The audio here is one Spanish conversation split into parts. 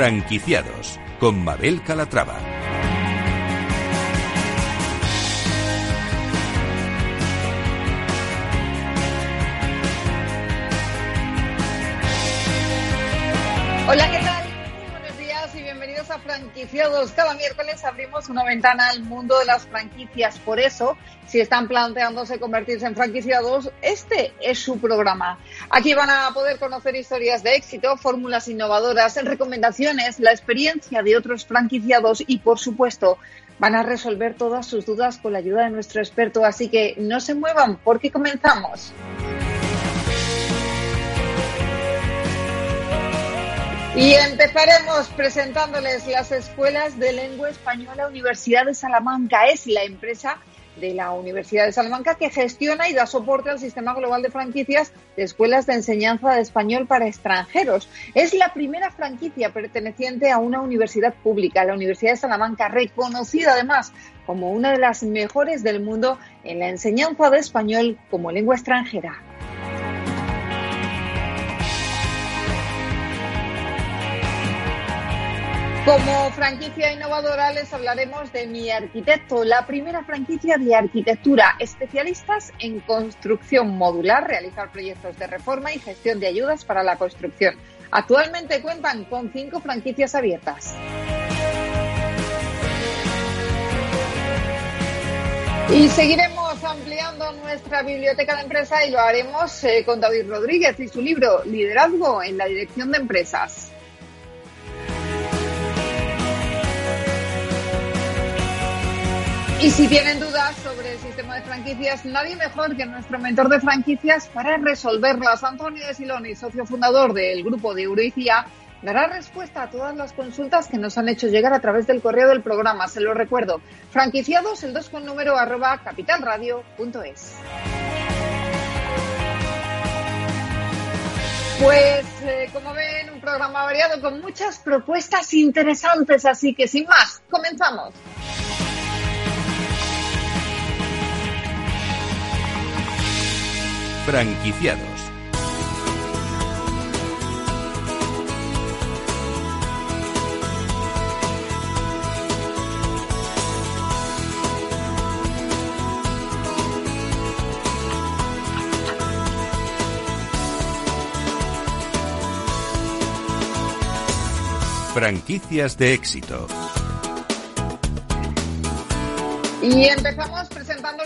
Franquiciados con Mabel Calatrava. Hola. Franquiciados. Cada miércoles abrimos una ventana al mundo de las franquicias. Por eso, si están planteándose convertirse en franquiciados, este es su programa. Aquí van a poder conocer historias de éxito, fórmulas innovadoras, recomendaciones, la experiencia de otros franquiciados y, por supuesto, van a resolver todas sus dudas con la ayuda de nuestro experto. Así que no se muevan porque comenzamos. Y empezaremos presentándoles las escuelas de lengua española Universidad de Salamanca. Es la empresa de la Universidad de Salamanca que gestiona y da soporte al sistema global de franquicias de escuelas de enseñanza de español para extranjeros. Es la primera franquicia perteneciente a una universidad pública, la Universidad de Salamanca, reconocida además como una de las mejores del mundo en la enseñanza de español como lengua extranjera. Como franquicia innovadora les hablaremos de Mi Arquitecto, la primera franquicia de arquitectura, especialistas en construcción modular, realizar proyectos de reforma y gestión de ayudas para la construcción. Actualmente cuentan con cinco franquicias abiertas. Y seguiremos ampliando nuestra biblioteca de empresa y lo haremos eh, con David Rodríguez y su libro Liderazgo en la Dirección de Empresas. Y si tienen dudas sobre el sistema de franquicias, nadie mejor que nuestro mentor de franquicias para resolverlas. Antonio de Siloni, socio fundador del grupo de Euroicia, dará respuesta a todas las consultas que nos han hecho llegar a través del correo del programa. Se lo recuerdo, franquiciados el 2 con número arroba capitalradio.es. Pues, eh, como ven, un programa variado con muchas propuestas interesantes, así que sin más, comenzamos. Franquiciados. Franquicias de éxito. Y empezamos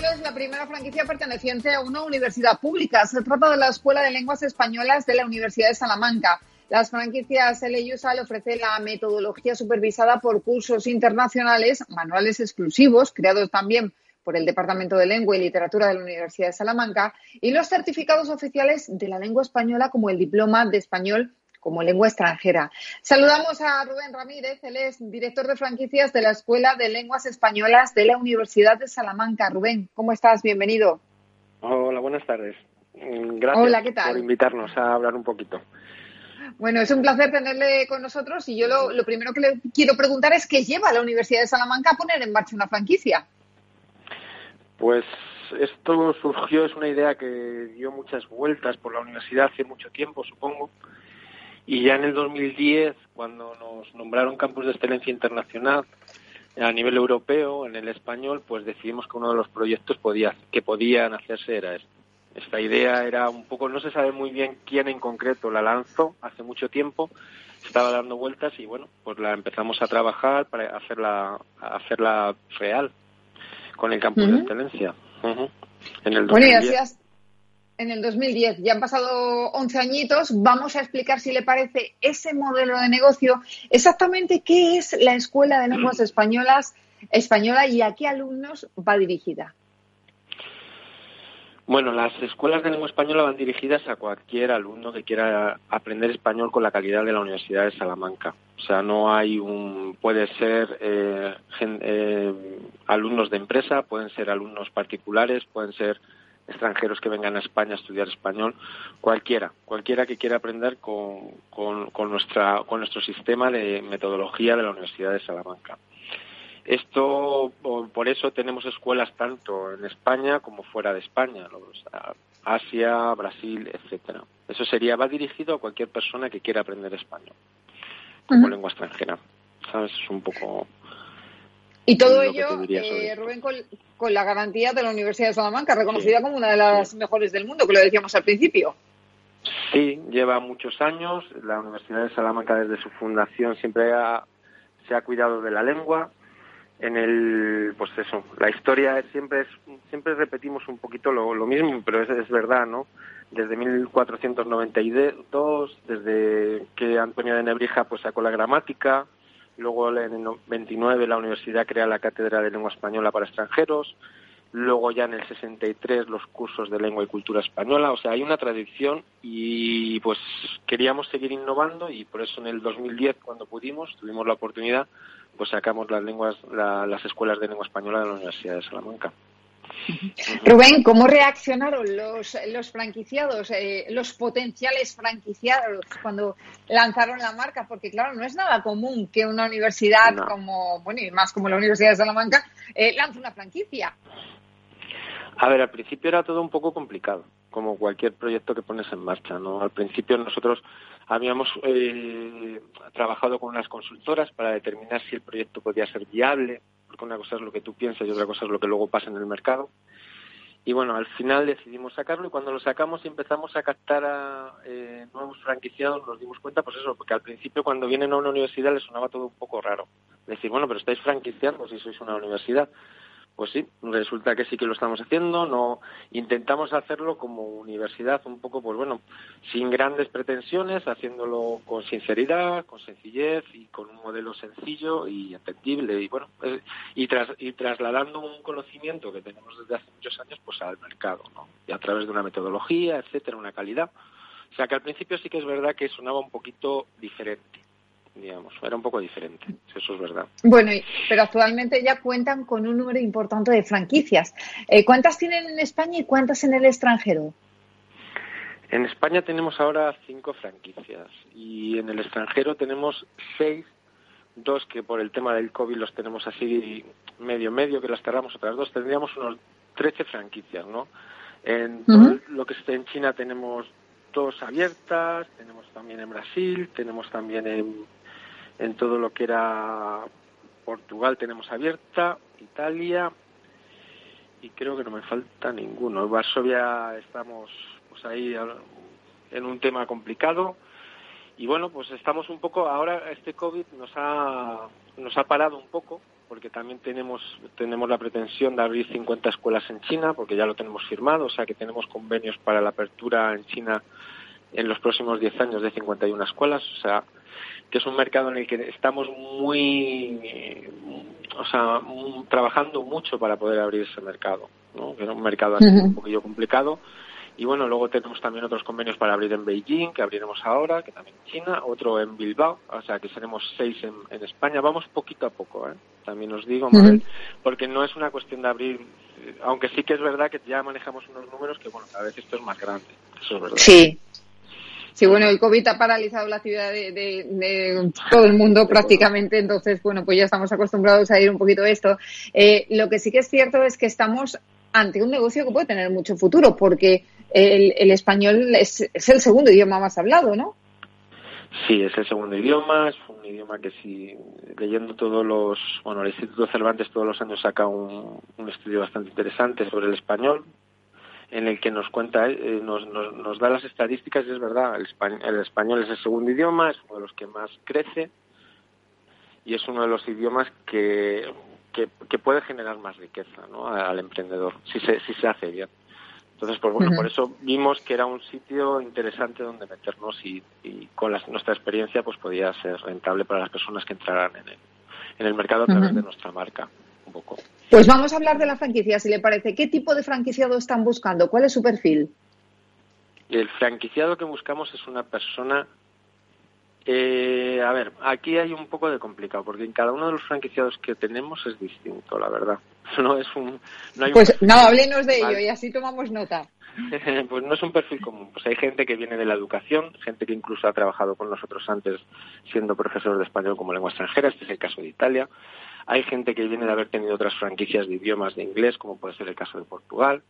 presentándoles la primera franquicia perteneciente a una universidad pública. Se trata de la Escuela de Lenguas Españolas de la Universidad de Salamanca. Las franquicias LEUSA le ofrece la metodología supervisada por cursos internacionales, manuales exclusivos, creados también por el Departamento de Lengua y Literatura de la Universidad de Salamanca, y los certificados oficiales de la lengua española como el Diploma de Español como lengua extranjera. Saludamos a Rubén Ramírez, él es director de franquicias de la Escuela de Lenguas Españolas de la Universidad de Salamanca. Rubén, ¿cómo estás? Bienvenido. Hola, buenas tardes. Mm, gracias Hola, ¿qué tal? por invitarnos a hablar un poquito. Bueno, es un placer tenerle con nosotros y yo lo, lo primero que le quiero preguntar es qué lleva a la Universidad de Salamanca a poner en marcha una franquicia. Pues esto surgió, es una idea que dio muchas vueltas por la universidad hace mucho tiempo, supongo. Y ya en el 2010, cuando nos nombraron campus de excelencia internacional a nivel europeo, en el español, pues decidimos que uno de los proyectos podía, que podían hacerse era este. Esta idea era un poco, no se sabe muy bien quién en concreto la lanzó hace mucho tiempo, estaba dando vueltas y bueno, pues la empezamos a trabajar para hacerla, hacerla real con el campus de excelencia. Uh-huh. En el 2010. Bueno, y así has- en el 2010. Ya han pasado 11 añitos. Vamos a explicar, si le parece, ese modelo de negocio. Exactamente qué es la Escuela de Lenguas Españolas española y a qué alumnos va dirigida. Bueno, las escuelas de lengua española van dirigidas a cualquier alumno que quiera aprender español con la calidad de la Universidad de Salamanca. O sea, no hay un. Puede ser eh, gen- eh, alumnos de empresa, pueden ser alumnos particulares, pueden ser extranjeros que vengan a España a estudiar español, cualquiera, cualquiera que quiera aprender con, con, con nuestra, con nuestro sistema de metodología de la Universidad de Salamanca. Esto, por eso tenemos escuelas tanto en España como fuera de España, Asia, Brasil, etcétera. Eso sería, va dirigido a cualquier persona que quiera aprender español. como lengua extranjera. ¿Sabes? Es un poco. Y todo ello, eh, Rubén, con, la garantía de la Universidad de Salamanca, reconocida como una de las mejores del mundo, que lo decíamos al principio. Sí, lleva muchos años. La Universidad de Salamanca, desde su fundación, siempre se ha cuidado de la lengua. En el, pues eso, la historia siempre es, siempre repetimos un poquito lo, lo mismo, pero es, es verdad, ¿no? Desde 1492, desde que Antonio de Nebrija pues sacó la gramática, luego en el 29 la universidad crea la cátedra de lengua española para extranjeros, luego ya en el 63 los cursos de lengua y cultura española, o sea, hay una tradición y pues queríamos seguir innovando y por eso en el 2010 cuando pudimos, tuvimos la oportunidad, pues sacamos las lenguas, las escuelas de lengua española de la Universidad de Salamanca. Rubén, ¿cómo reaccionaron los, los franquiciados, eh, los potenciales franquiciados cuando lanzaron la marca? Porque claro, no es nada común que una universidad como, bueno, y más como la Universidad de Salamanca, eh, lance una franquicia. A ver, al principio era todo un poco complicado, como cualquier proyecto que pones en marcha, ¿no? Al principio nosotros habíamos eh, trabajado con unas consultoras para determinar si el proyecto podía ser viable, porque una cosa es lo que tú piensas y otra cosa es lo que luego pasa en el mercado. Y bueno, al final decidimos sacarlo y cuando lo sacamos y empezamos a captar a eh, nuevos franquiciados nos dimos cuenta, pues eso, porque al principio cuando vienen a una universidad les sonaba todo un poco raro. Decir, bueno, pero estáis franquiciando si sois una universidad. Pues sí, resulta que sí que lo estamos haciendo. No intentamos hacerlo como universidad, un poco, pues bueno, sin grandes pretensiones, haciéndolo con sinceridad, con sencillez y con un modelo sencillo y entendible y bueno, eh, y, tras, y trasladando un conocimiento que tenemos desde hace muchos años, pues al mercado, ¿no? Y a través de una metodología, etcétera, una calidad. O sea que al principio sí que es verdad que sonaba un poquito diferente digamos, era un poco diferente, eso es verdad. Bueno, pero actualmente ya cuentan con un número importante de franquicias. Eh, ¿Cuántas tienen en España y cuántas en el extranjero? En España tenemos ahora cinco franquicias y en el extranjero tenemos seis, dos que por el tema del COVID los tenemos así medio medio, que las cerramos otras dos, tendríamos unos 13 franquicias, ¿no? En lo que está en China tenemos dos abiertas, tenemos también en Brasil, tenemos también en, en todo lo que era Portugal tenemos abierta, Italia y creo que no me falta ninguno. Varsovia estamos pues ahí en un tema complicado y bueno, pues estamos un poco ahora este COVID nos ha nos ha parado un poco porque también tenemos tenemos la pretensión de abrir 50 escuelas en China porque ya lo tenemos firmado, o sea que tenemos convenios para la apertura en China en los próximos 10 años de 51 escuelas, o sea, que es un mercado en el que estamos muy, o sea, trabajando mucho para poder abrir ese mercado, ¿no? Que es un mercado así un poquillo complicado. Y bueno, luego tenemos también otros convenios para abrir en Beijing, que abriremos ahora, que también en China, otro en Bilbao, o sea que seremos seis en, España. Vamos poquito a poco, ¿eh? También os digo, porque no es una cuestión de abrir, aunque sí que es verdad que ya manejamos unos números que, bueno, a veces esto es más grande, eso es verdad. Sí, Sí, bueno, el COVID ha paralizado la actividad de, todo el mundo prácticamente, entonces, bueno, pues ya estamos acostumbrados a ir un poquito a esto. Eh, lo que sí que es cierto es que estamos ante un negocio que puede tener mucho futuro, porque el, español es, el segundo idioma más hablado, ¿no? Sí, es el segundo idioma, es un idioma que si leyendo todos los, bueno, el Instituto Cervantes todos los años saca un estudio bastante interesante sobre el español, en el que nos cuenta, eh, nos, nos, da las estadísticas y es verdad, el español, es el segundo idioma, es uno de los que más crece y es uno de los idiomas que, que, puede generar más riqueza ¿no? al emprendedor, si se, si se hace bien. Entonces, pues bueno, por eso vimos que era un sitio interesante donde meternos y, con nuestra experiencia pues podía ser rentable para las personas que entraran en el, en el mercado a través de nuestra marca. Pues vamos a hablar de la franquicia, si le parece. ¿Qué tipo de franquiciado están buscando? ¿Cuál es su perfil? El franquiciado que buscamos es una persona. Eh, a ver, aquí hay un poco de complicado, porque en cada uno de los franquiciados que tenemos es distinto, la verdad. No es un. No pues no, háblenos de ello y así tomamos nota. pues no es un perfil común. Pues hay gente que viene de la educación, gente que incluso ha trabajado con nosotros antes siendo profesor de español como lengua extranjera. Este es el caso de Italia. Hay gente que viene de haber tenido otras franquicias de idiomas de inglés, como puede ser el caso de Portugal.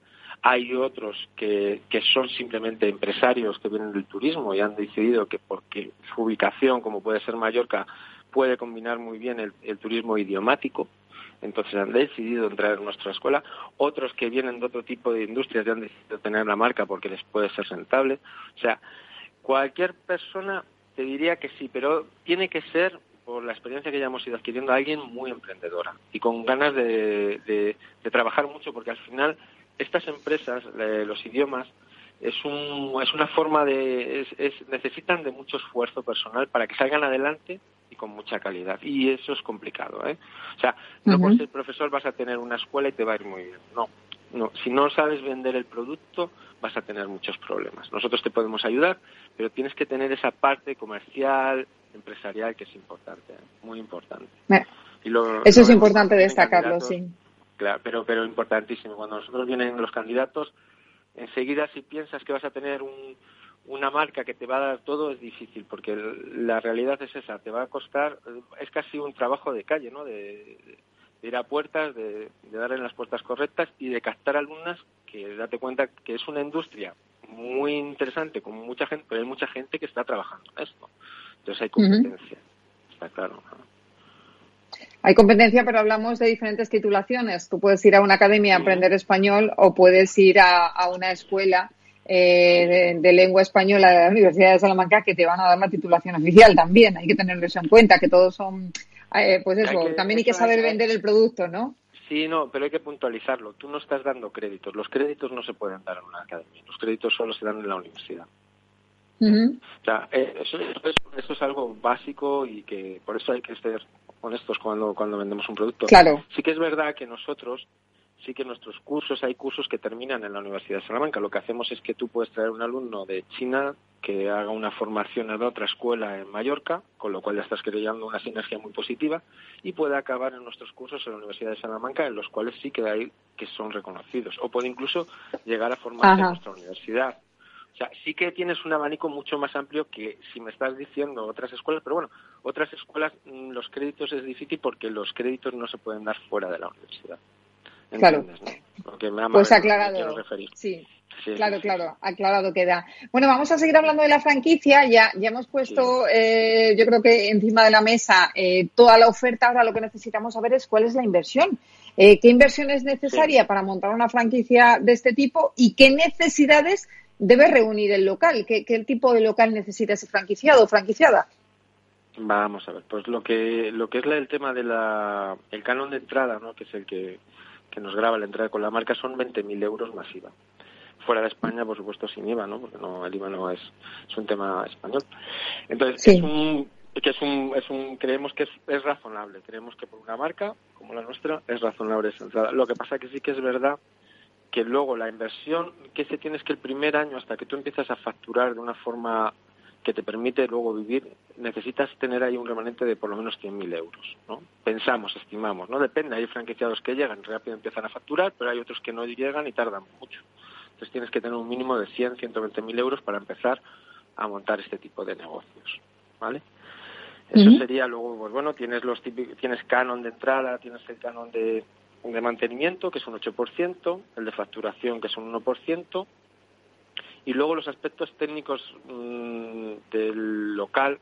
hay otros que, que son simplemente empresarios que vienen del turismo y han decidido que porque su ubicación, como puede ser Mallorca, puede combinar muy bien el, turismo idiomático, entonces han decidido entrar en nuestra escuela. Otros que vienen de otro tipo de industrias ya han decidido tener la marca porque les puede ser rentable. O sea, cualquier persona te diría que sí, pero tiene que ser, por la experiencia que ya hemos ido adquiriendo, alguien muy emprendedora y con ganas de, de trabajar mucho porque al final estas empresas, los idiomas, es, un, es una forma de. Es, necesitan de mucho esfuerzo personal para que salgan adelante y con mucha calidad. Y eso es complicado, ¿eh? O sea, no por ser profesor vas a tener una escuela y te va a ir muy bien. No. No, si no sabes vender el producto, vas a tener muchos problemas. Nosotros te podemos ayudar, pero tienes que tener esa parte comercial, empresarial, que es importante, muy importante. Y eso es importante destacarlo, sí. Claro, pero, pero importantísimo. Cuando nosotros vienen los candidatos, enseguida si piensas que vas a tener un, una marca que te va a dar todo es difícil, porque la realidad es esa, te va a costar, es casi un trabajo de calle, ¿no? De, ir a puertas, de, de dar en las puertas correctas y de captar alumnas que date cuenta que es una industria muy interesante, con mucha gente, pero hay mucha gente que está trabajando en esto. Entonces hay competencia, está claro. Hay competencia, pero hablamos de diferentes titulaciones. Tú puedes ir a una academia a aprender español o puedes ir a, una escuela eh, de, lengua española de la Universidad de Salamanca que te van a dar la titulación oficial también. Hay que tener eso en cuenta, que todos son, eh, pues eso, también hay que saber vender el producto, ¿no? Sí, no, pero hay que puntualizarlo. Tú no estás dando créditos. Los créditos no se pueden dar en una academia. Los créditos solo se dan en la universidad. O sea, eh, eso, eso, es algo básico y que por eso hay que ser honestos cuando, cuando vendemos un producto. Claro. Sí que es verdad que nosotros, sí que nuestros cursos, hay cursos que terminan en la Universidad de Salamanca. Lo que hacemos es que tú puedes traer un alumno de China que haga una formación en otra escuela en Mallorca, con lo cual ya estás creando una sinergia muy positiva, y puede acabar en nuestros cursos en la Universidad de Salamanca, en los cuales sí que hay que son reconocidos. O puede incluso llegar a formarse en nuestra universidad. O sea, sí que tienes un abanico mucho más amplio que si me estás diciendo otras escuelas, pero bueno, otras escuelas mm, los créditos es difícil porque los créditos no se pueden dar fuera de la universidad. Claro. pues aclarado. Sí. claro, claro, aclarado queda. Bueno, vamos a seguir hablando de la franquicia. Ya, ya hemos puesto, eh, yo creo que encima de la mesa eh, toda la oferta. Ahora lo que necesitamos saber es cuál es la inversión. Eh, ¿Qué inversión es necesaria para montar una franquicia de este tipo y qué necesidades debe reunir el local. ¿Qué, tipo de local necesita ese franquiciado o franquiciada? Vamos a ver, pues lo que lo que es el tema de la el canon de entrada, ¿no? que es el que, que nos graba la entrada con la marca, son 20.000 euros masiva. Fuera de España, por supuesto, sin IVA, ¿no? Porque no, el IVA no es, es un tema español. Entonces, es un que es un, es un creemos que es, es, razonable creemos que por una marca como la nuestra es razonable esa entrada lo que pasa que sí que es verdad que luego la inversión que se tiene es que el primer año, hasta que tú empiezas a facturar de una forma que te permite luego vivir, necesitas tener ahí un remanente de por lo menos 100.000 euros, ¿no? Pensamos, estimamos, ¿no? Depende, hay franquiciados que llegan, rápido empiezan a facturar, pero hay otros que no llegan y tardan mucho. Entonces tienes que tener un mínimo de 100, 120.000 euros para empezar a montar este tipo de negocios, ¿vale? Eso sería luego, pues bueno, tienes los típicos, tienes canon de entrada, tienes el canon de, de mantenimiento, que es un 8%, el de facturación, que es un 1%, y luego los aspectos técnicos mm, del local.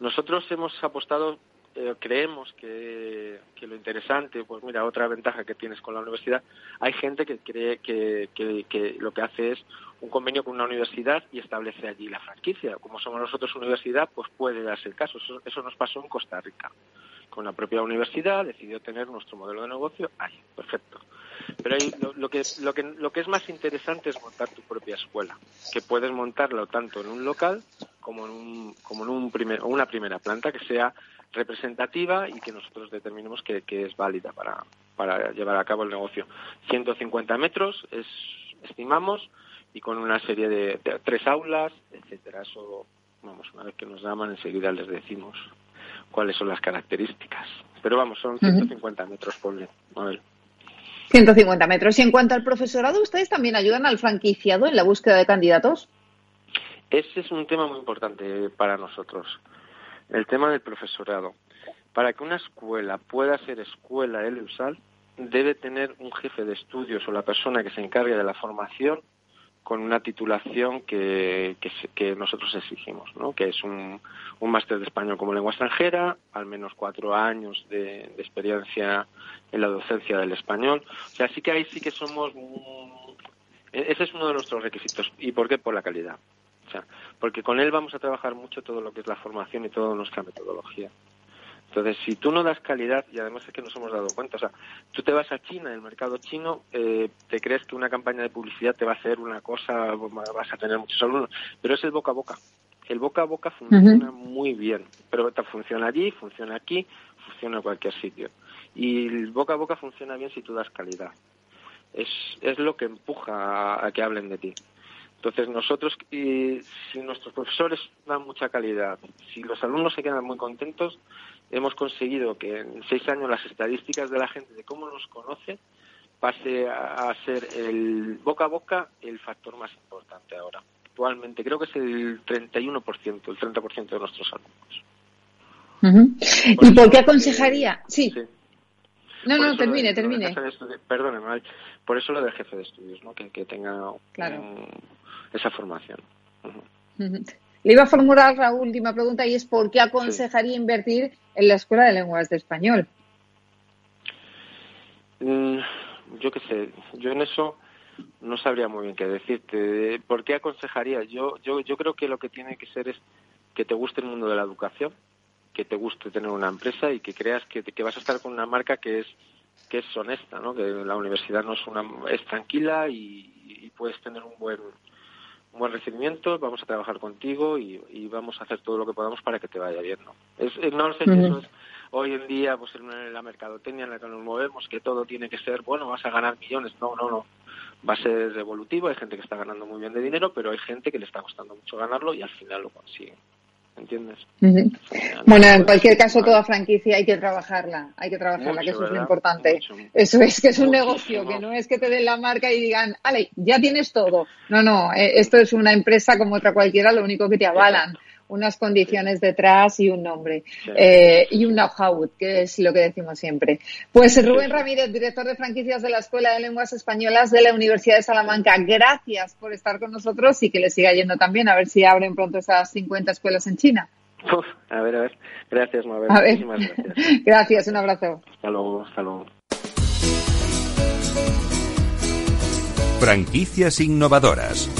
Nosotros hemos apostado, eh, creemos que, que, lo interesante, pues mira, otra ventaja que tienes con la universidad, hay gente que cree que, que, lo que hace es un convenio con una universidad y establece allí la franquicia. Como somos nosotros universidad, pues puede darse el caso. Eso, eso nos pasó en Costa Rica con la propia universidad decidió tener nuestro modelo de negocio ahí, perfecto. Pero lo, que, lo, que, lo que es más interesante es montar tu propia escuela, que puedes montarlo tanto en un local como en, un, como en un primer, una primera planta que sea representativa y que nosotros determinemos que, es válida para, para llevar a cabo el negocio. 150 metros es, estimamos y con una serie de, de tres aulas, etcétera. Eso, vamos, una vez que nos llaman enseguida les decimos cuáles son las características. Pero vamos, son 150 metros, por A ver. 150 metros. Y en cuanto al profesorado, ¿ustedes también ayudan al franquiciado en la búsqueda de candidatos? Ese es un tema muy importante para nosotros, el tema del profesorado. Para que una escuela pueda ser escuela ELEUSAL, debe tener un jefe de estudios o la persona que se encargue de la formación con una titulación que, que, nosotros exigimos, ¿no? que es un, un máster de español como lengua extranjera, al menos cuatro años de, experiencia en la docencia del español. O sea, sí que ahí sí que somos... ese es uno de nuestros requisitos. ¿Y por qué? Por la calidad. O sea, porque con él vamos a trabajar mucho todo lo que es la formación y toda nuestra metodología. Entonces, si tú no das calidad, y además es que nos hemos dado cuenta, o sea, tú te vas a China, el mercado chino, eh, te crees que una campaña de publicidad te va a hacer una cosa, vas a tener muchos alumnos, pero es el boca a boca. El boca a boca funciona muy bien, pero funciona allí, funciona aquí, funciona en cualquier sitio. Y el boca a boca funciona bien si tú das calidad. Es, es lo que empuja a que hablen de ti. Entonces nosotros, si nuestros profesores dan mucha calidad, si los alumnos se quedan muy contentos, hemos conseguido que en seis años las estadísticas de la gente de cómo nos conoce pase a, ser el boca a boca el factor más importante ahora. Actualmente creo que es el 31%, el 30% de nuestros alumnos. ¿Y por qué aconsejaría? Sí. No, no, termine, termine. Perdóneme, por eso lo del jefe de estudios, ¿no? que, tenga esa formación. Le iba a formular la última pregunta y es ¿por qué aconsejaría invertir en la Escuela de Lenguas de Español? Mm, yo qué sé, yo en eso no sabría muy bien qué decirte. ¿Por qué aconsejaría? Yo, yo, yo creo que lo que tiene que ser es que te guste el mundo de la educación, que te guste tener una empresa y que creas que, que vas a estar con una marca que es que es honesta, ¿no? Que la universidad no es una es tranquila y puedes tener un buen un buen recibimiento, vamos a trabajar contigo y, vamos a hacer todo lo que podamos para que te vaya bien. ¿no? Es, no sé si eso es hoy en día, pues en la mercadotecnia en la que nos movemos, que todo tiene que ser, bueno, vas a ganar millones. No, no, no. Va a ser evolutivo, hay gente que está ganando muy bien de dinero, pero hay gente que le está costando mucho ganarlo y al final lo consigue. ¿Entiendes? Bueno, en cualquier caso, toda franquicia hay que trabajarla, hay que trabajarla, que eso es lo importante. Eso es que es un negocio, que no es que te den la marca y digan, ale, ya tienes todo. No, no, eh, esto es una empresa como otra cualquiera, lo único que te avalan unas condiciones detrás y un nombre eh, y un know-how, que es lo que decimos siempre. Pues Rubén Ramírez, director de franquicias de la Escuela de Lenguas Españolas de la Universidad de Salamanca, gracias por estar con nosotros y que le siga yendo también, a ver si abren pronto esas 50 escuelas en China. a ver, a ver. Gracias, Mabel. gracias. gracias, un abrazo. Hasta luego, hasta luego. Franquicias innovadoras.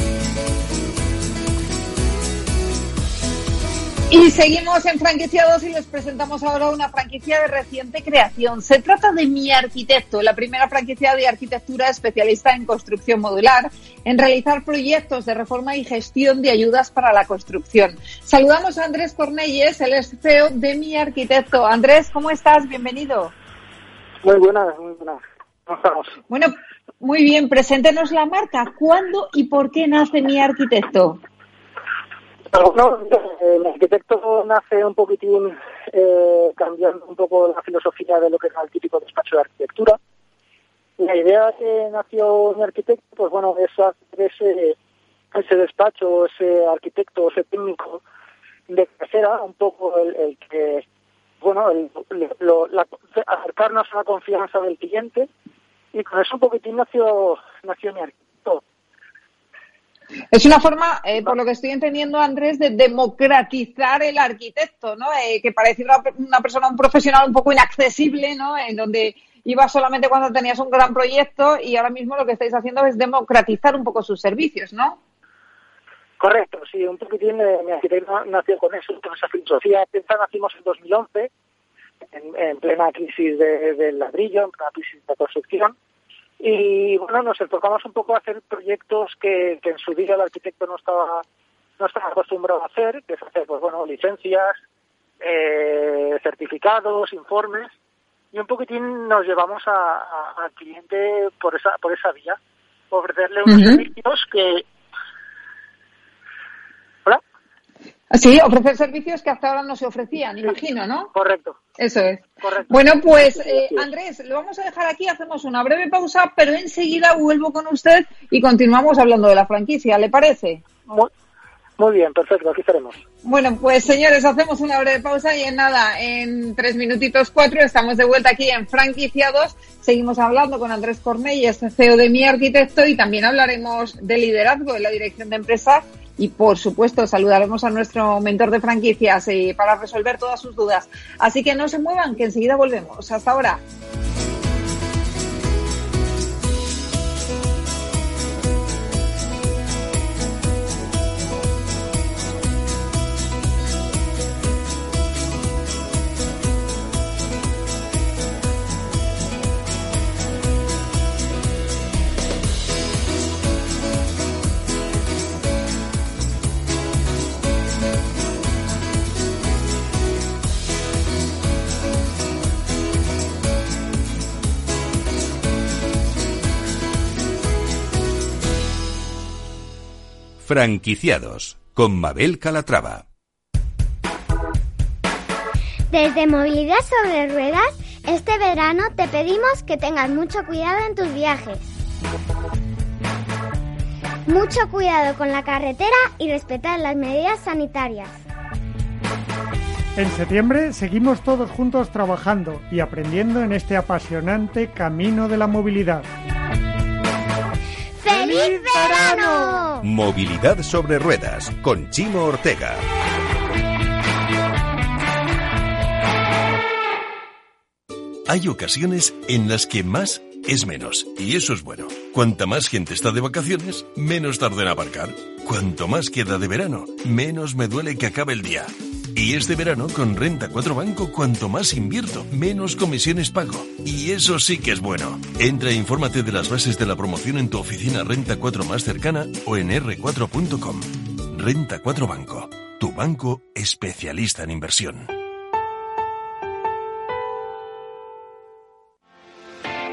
Y seguimos en franquiciados y les presentamos ahora una franquicia de reciente creación. Se trata de Mi Arquitecto, la primera franquicia de arquitectura especialista en construcción modular, en realizar proyectos de reforma y gestión de ayudas para la construcción. Saludamos a Andrés Cornelles, el CEO de Mi Arquitecto. Andrés, ¿cómo estás? Bienvenido. Muy buenas, muy buenas. ¿Cómo estamos? Bueno, muy bien. Preséntenos la marca. ¿Cuándo y por qué nace Mi Arquitecto? No, el arquitecto nace un poquitín eh, cambiando un poco la filosofía de lo que era el típico despacho de arquitectura. La idea que nació mi arquitecto, pues bueno, es hacer ese, ese despacho, ese arquitecto, ese técnico de casera, un poco el, que, bueno, el, acercarnos a la confianza del cliente y con eso un poquitín nació, nació mi arquitecto. Es una forma, eh, por lo que estoy entendiendo, Andrés, de democratizar el arquitecto, ¿no? Eh, que parecía una, persona, un profesional un poco inaccesible, ¿no? En donde iba solamente cuando tenías un gran proyecto y ahora mismo lo que estáis haciendo es democratizar un poco sus servicios, ¿no? Correcto, sí, un poquitín eh, mi arquitecto nació con eso, con esa filosofía. Pensa nacimos en 2011, en, en plena crisis del de ladrillo, en plena crisis de construcción y bueno, nos enfocamos un poco a hacer proyectos que, en su día el arquitecto no estaba no estaba acostumbrado a hacer, que es hacer, pues bueno, licencias, eh, certificados, informes, y un poquitín nos llevamos al cliente por esa por esa vía, ofrecerle unos servicios que Sí, ofrecer servicios que hasta ahora no se ofrecían, imagino, ¿no? Correcto. Eso es. Bueno, pues eh, Andrés, lo vamos a dejar aquí, hacemos una breve pausa, pero enseguida vuelvo con usted y continuamos hablando de la franquicia, ¿le parece? Muy, Muy bien, perfecto, aquí estaremos. Bueno, pues señores, hacemos una breve pausa y en nada, en tres minutitos cuatro, estamos de vuelta aquí en Franquiciados. Seguimos hablando con Andrés Cornelles, CEO de Mi Arquitecto, y también hablaremos de liderazgo en la dirección de empresas. Y por supuesto, saludaremos a nuestro mentor de franquicias y para resolver todas sus dudas. Así que no se muevan, que enseguida volvemos. Hasta ahora. Franquiciados con Mabel Calatrava. Desde Movilidad sobre Ruedas, este verano te pedimos que tengas mucho cuidado en tus viajes. Mucho cuidado con la carretera y respetar las medidas sanitarias. En septiembre seguimos todos juntos trabajando y aprendiendo en este apasionante camino de la movilidad. ¡Feliz verano! Movilidad sobre ruedas con Chimo Ortega. Hay ocasiones en las que más es menos, y eso es bueno. Cuanta más gente está de vacaciones, menos tarda en aparcar. Cuanto más queda de verano, menos me duele que acabe el día. Y este verano con Renta 4 Banco, cuanto más invierto, menos comisiones pago. Y eso sí que es bueno. Entra e infórmate de las bases de la promoción en tu oficina Renta 4 más cercana o en r4.com. Renta 4 Banco, tu banco especialista en inversión.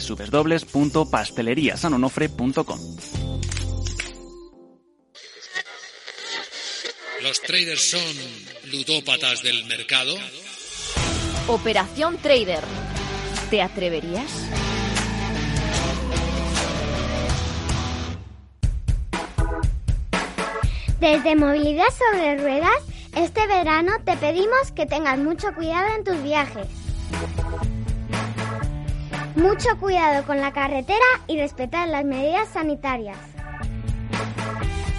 www.pasteleriasanonofre.com. ¿Los traders son ludópatas del mercado? Operación Trader. ¿Te atreverías? Desde Movilidad sobre Ruedas, este verano te pedimos que tengas mucho cuidado en tus viajes. Mucho cuidado con la carretera y respetar las medidas sanitarias.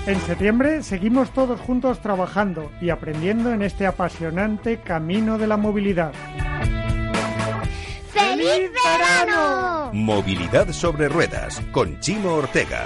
En septiembre seguimos todos juntos trabajando y aprendiendo en este apasionante camino de la movilidad. ¡Feliz verano! Movilidad sobre ruedas con Chimo Ortega.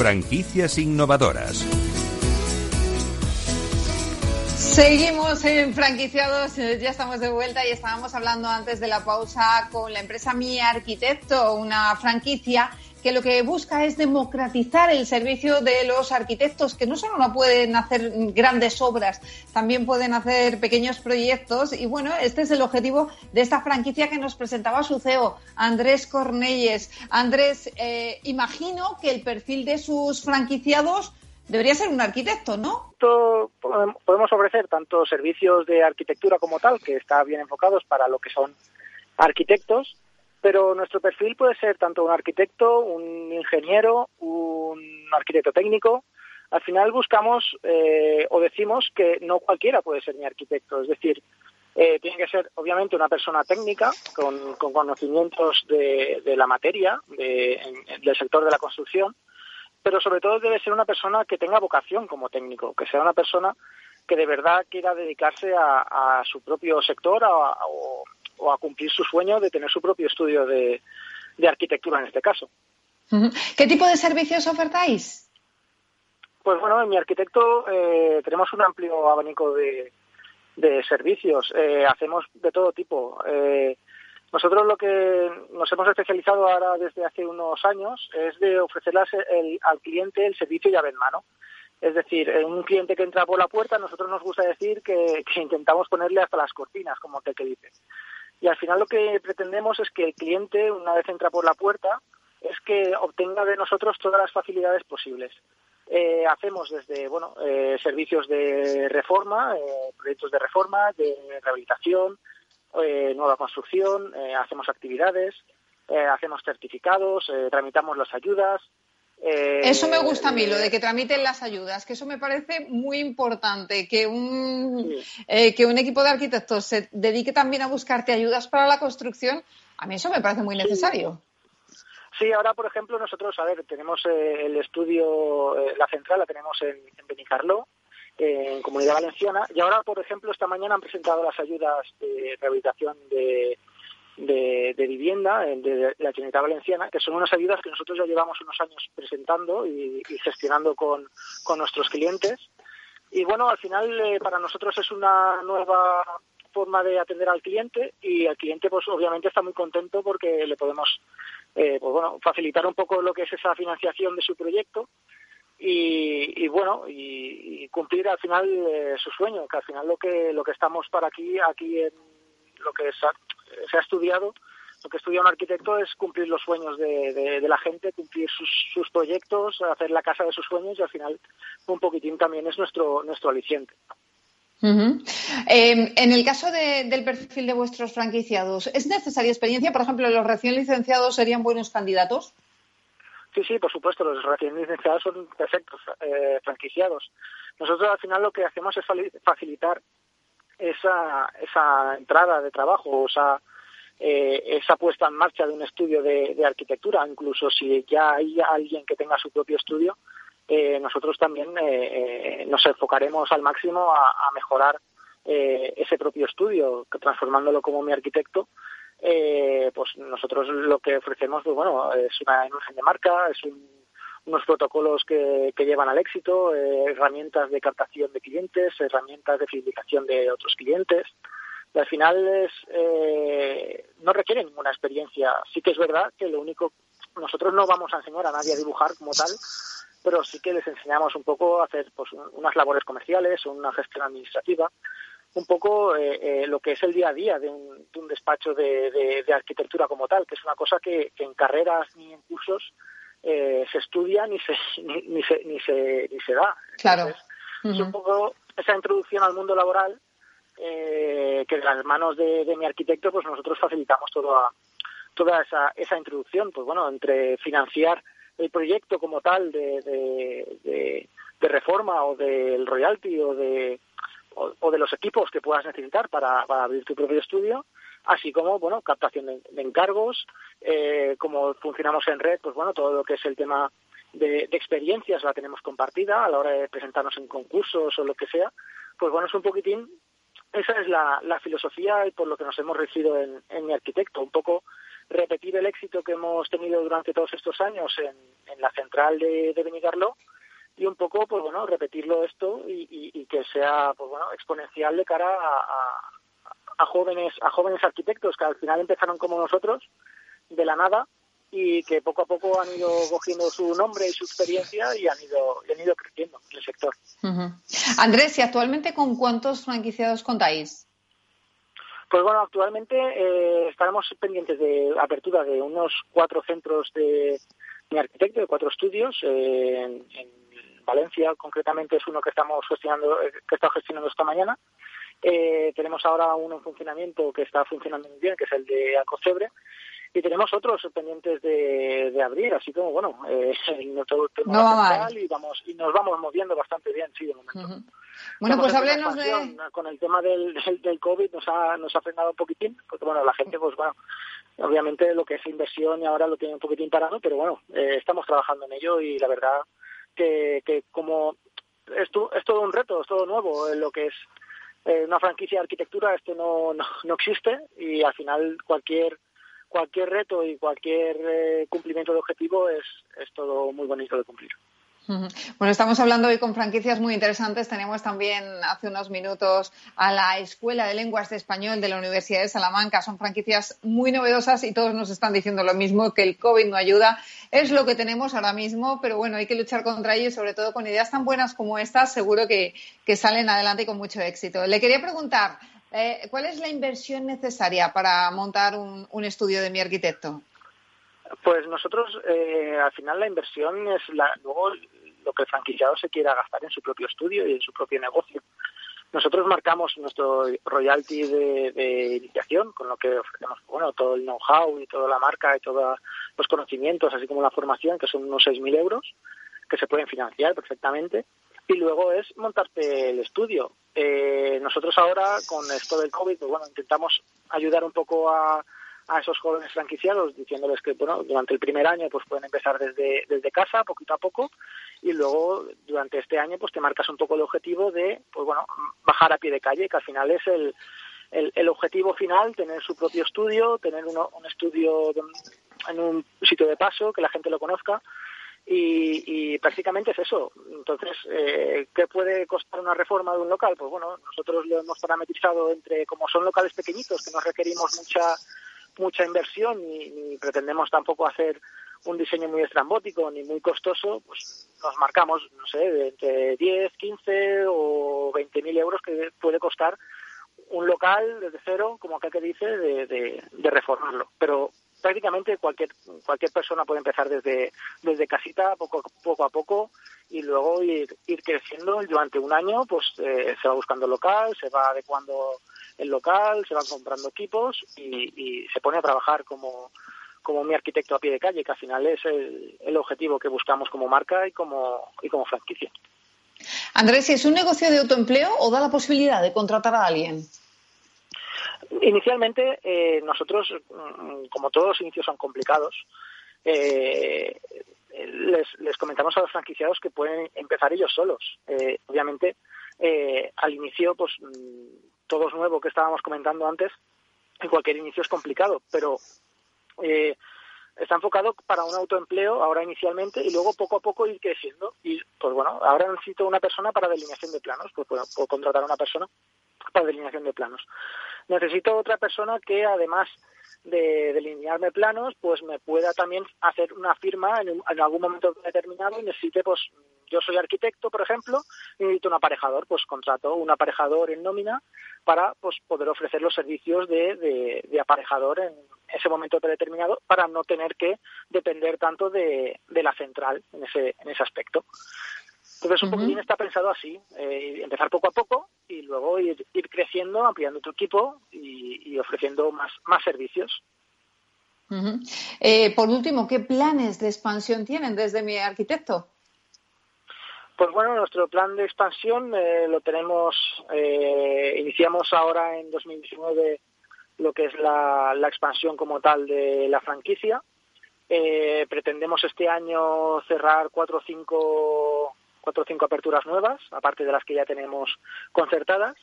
Franquicias innovadoras. Seguimos en franquiciados, ya estamos de vuelta y estábamos hablando antes de la pausa con la empresa Mi Arquitecto, una franquicia que lo que busca es democratizar el servicio de los arquitectos, que no solo no pueden hacer grandes obras, también pueden hacer pequeños proyectos. Y bueno, este es el objetivo de esta franquicia que nos presentaba su CEO, Andrés Cornelles. Andrés, eh, imagino que el perfil de sus franquiciados debería ser un arquitecto, ¿no? Podemos ofrecer tanto servicios de arquitectura como tal, que está bien enfocados para lo que son arquitectos, pero nuestro perfil puede ser tanto un arquitecto, un ingeniero, un arquitecto técnico. Al final buscamos eh, o decimos que no cualquiera puede ser mi arquitecto, es decir, eh, tiene que ser obviamente una persona técnica con, conocimientos de, la materia, del sector de la construcción, pero sobre todo debe ser una persona que tenga vocación como técnico, que sea una persona que de verdad quiera dedicarse a, su propio sector o, o a cumplir su sueño de tener su propio estudio de, arquitectura en este caso. ¿Qué tipo de servicios ofertáis? Pues bueno, en mi arquitecto eh, tenemos un amplio abanico de, servicios. Eh, hacemos de todo tipo. Eh, nosotros lo que nos hemos especializado ahora desde hace unos años es de ofrecerle al cliente el servicio llave en mano. Es decir, un cliente que entra por la puerta, nosotros nos gusta decir que, intentamos ponerle hasta las cortinas, como usted que dice. Y al final lo que pretendemos es que el cliente, una vez entra por la puerta, es que obtenga de nosotros todas las facilidades posibles. Eh, hacemos desde bueno eh, servicios de reforma, eh, proyectos de reforma, de rehabilitación, nueva construcción, hacemos actividades, hacemos certificados, tramitamos las ayudas, eh, eso me gusta a mí, lo de que tramiten las ayudas, que eso me parece muy importante, que un, eh, que un equipo de arquitectos se dedique también a buscarte ayudas para la construcción, a mí eso me parece muy necesario. Sí, ahora, por ejemplo, nosotros, a ver, tenemos eh, el estudio, la central la tenemos en, en Benicarló, en Comunidad Valenciana, y ahora, por ejemplo, esta mañana han presentado las ayudas de rehabilitación de, de, vivienda de, la Generalitat Valenciana, que son unas ayudas que nosotros ya llevamos unos años presentando y, gestionando con, nuestros clientes. Y bueno, al final eh, para nosotros es una nueva forma de atender al cliente y el cliente pues obviamente está muy contento porque le podemos eh, pues bueno facilitar un poco lo que es esa financiación de su proyecto y, bueno y, cumplir al final eh, su sueño que al final lo que lo que estamos para aquí aquí en lo que se ha estudiado, lo que estudia un arquitecto es cumplir los sueños de, la gente, cumplir sus, proyectos, hacer la casa de sus sueños y al final un poquitín también es nuestro, nuestro aliciente. Em, en el caso del perfil de vuestros franquiciados, ¿es necesaria experiencia? Por ejemplo, ¿los recién licenciados serían buenos candidatos? Sí, sí, por supuesto, los recién licenciados son perfectos eh, franquiciados. Nosotros al final lo que hacemos es facilitar esa, esa entrada de trabajo, esa, eh, esa puesta en marcha de un estudio de, arquitectura, incluso si ya hay alguien que tenga su propio estudio, eh, nosotros también eh, nos enfocaremos al máximo a, mejorar ese propio estudio, transformándolo como mi arquitecto. pues nosotros lo que ofrecemos, pues bueno, es una imagen de marca, es un unos protocolos que, llevan al éxito, eh, herramientas de captación de clientes, herramientas de fidelización de otros clientes. Y al final es, eh, no requiere ninguna experiencia. Sí que es verdad que lo único, nosotros no vamos a enseñar a nadie a dibujar como tal, pero sí que les enseñamos un poco a hacer pues, unas labores comerciales, una gestión administrativa, un poco eh, lo que es el día a día de un, despacho de, arquitectura como tal, que es una cosa que en carreras ni en cursos eh, se estudia ni se, ni, se, ni, se, ni se da. Claro. Es un poco esa introducción al mundo laboral eh, que de las manos de, mi arquitecto pues nosotros facilitamos toda, toda esa, esa introducción, pues bueno, entre financiar el proyecto como tal de, de, reforma o del royalty o de, o, de los equipos que puedas necesitar para, abrir tu propio estudio así como, bueno, captación de, encargos, eh, como funcionamos en red, pues bueno, todo lo que es el tema de, experiencias la tenemos compartida a la hora de presentarnos en concursos o lo que sea, pues bueno, es un poquitín, esa es la, filosofía y por lo que nos hemos regido en, mi arquitecto, un poco repetir el éxito que hemos tenido durante todos estos años en, la central de, de y un poco, pues bueno, repetirlo esto y, que sea, pues bueno, exponencial de cara a, jóvenes, a jóvenes arquitectos que al final empezaron como nosotros de la nada y que poco a poco han ido cogiendo su nombre y su experiencia y han ido, han ido creciendo en el sector. Andrés, ¿y actualmente con cuántos franquiciados contáis? Pues bueno, actualmente eh, estaremos pendientes de apertura de unos cuatro centros de, mi arquitecto, de cuatro estudios. Eh, en, Valencia, concretamente, es uno que estamos gestionando, eh, que está gestionando esta mañana. tenemos ahora uno en funcionamiento que está funcionando muy bien, que es el de Alcocebre y tenemos otros pendientes de, de abrir, así como, bueno, eh, el tema y, vamos, y nos vamos moviendo bastante bien, sí, de momento. Bueno, pues háblenos de... Con el tema del, del, COVID nos ha, nos ha frenado un poquitín, porque, bueno, la gente, pues, bueno, obviamente lo que es inversión y ahora lo tiene un poquitín parado, pero, bueno, eh, estamos trabajando en ello y la verdad que, que como es, es todo un reto, es todo nuevo, en lo que es eh, una franquicia de arquitectura, esto no, no, no existe y al final cualquier cualquier reto y cualquier eh, cumplimiento de objetivo es, es todo muy bonito de cumplir. Bueno, estamos hablando hoy con franquicias muy interesantes. Tenemos también hace unos minutos a la Escuela de Lenguas de Español de la Universidad de Salamanca. Son franquicias muy novedosas y todos nos están diciendo lo mismo, que el COVID no ayuda. Es lo que tenemos ahora mismo, pero bueno, hay que luchar contra ello y sobre todo con ideas tan buenas como estas, seguro que, que salen adelante con mucho éxito. Le quería preguntar, eh, ¿Cuál es la inversión necesaria para montar un, estudio de mi arquitecto? Pues nosotros, eh, al final, la inversión es la, luego lo que el franquiciado se quiera gastar en su propio estudio y en su propio negocio. Nosotros marcamos nuestro royalty de, iniciación, con lo que ofrecemos bueno, todo el know-how y toda la marca y todos los conocimientos, así como la formación, que son unos 6.000 euros, que se pueden financiar perfectamente y luego es montarte el estudio. Eh, nosotros ahora, con esto del COVID, pues bueno, intentamos ayudar un poco a, a esos jóvenes franquiciados diciéndoles que bueno durante el primer año pues pueden empezar desde, desde casa poquito a poco y luego durante este año pues te marcas un poco el objetivo de pues bueno bajar a pie de calle que al final es el, el, el objetivo final tener su propio estudio tener uno, un estudio en un sitio de paso que la gente lo conozca y, prácticamente es eso. Entonces, eh, ¿qué puede costar una reforma de un local? Pues bueno, nosotros lo hemos parametrizado entre, como son locales pequeñitos, que no requerimos mucha mucha inversión ni, pretendemos tampoco hacer un diseño muy estrambótico ni muy costoso, pues nos marcamos, no sé, de entre 10, 15 o 20 mil euros que puede costar un local desde cero, como acá que dice, de, de reformarlo. Pero prácticamente cualquier cualquier persona puede empezar desde desde casita poco poco a poco y luego ir, ir creciendo durante un año pues eh, se va buscando local se va adecuando el local se van comprando equipos y, se pone a trabajar como como mi arquitecto a pie de calle que al final es el, el objetivo que buscamos como marca y como y como franquicia Andrés, ¿es un negocio de autoempleo o da la posibilidad de contratar a alguien? Inicialmente, eh, nosotros, mm, como todos los inicios son complicados, eh, les, comentamos a los franquiciados que pueden empezar ellos solos. Eh, obviamente, al inicio, pues mm, todo es nuevo que estábamos comentando antes, en cualquier inicio es complicado, pero está enfocado para un autoempleo ahora inicialmente y luego poco a poco ir creciendo. Y pues bueno, ahora necesito una persona para delineación de planos, pues puedo contratar a una persona para delineación de planos. Necesito otra persona que además de delinearme planos, pues me pueda también hacer una firma en, algún momento determinado y necesite, pues yo soy arquitecto, por ejemplo, y necesito un aparejador, pues contrato un aparejador en nómina para pues poder ofrecer los servicios de, de, aparejador en ese momento determinado para no tener que depender tanto de, de la central en ese, en ese aspecto. Entonces, un poquitín está pensado así, eh, empezar poco a poco y luego ir, creciendo, ampliando tu equipo y, ofreciendo más, más servicios. Eh, por último, ¿qué planes de expansión tienen desde mi arquitecto? Pues bueno, nuestro plan de expansión eh, lo tenemos, iniciamos ahora en 2019 lo que es la, expansión como tal de la franquicia. Eh, pretendemos este año cerrar cuatro o cinco cuatro o cinco aperturas nuevas, aparte de las que ya tenemos concertadas.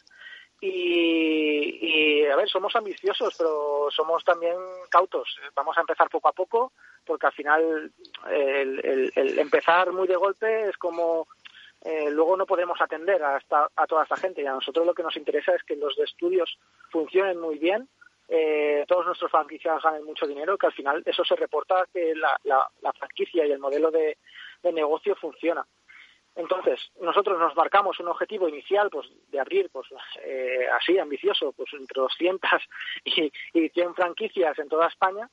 Y, a ver, somos ambiciosos, pero somos también cautos. Vamos a empezar poco a poco, porque al final el, empezar muy de golpe es como eh, luego no podemos atender a, a toda esta gente. Y a nosotros lo que nos interesa es que los estudios funcionen muy bien, eh, todos nuestros franquiciados ganen mucho dinero, que al final eso se reporta que la, franquicia y el modelo de negocio funciona. Entonces, nosotros nos marcamos un objetivo inicial pues, de abrir, pues eh, así, ambicioso, pues entre 200 y, y 100 franquicias en toda España.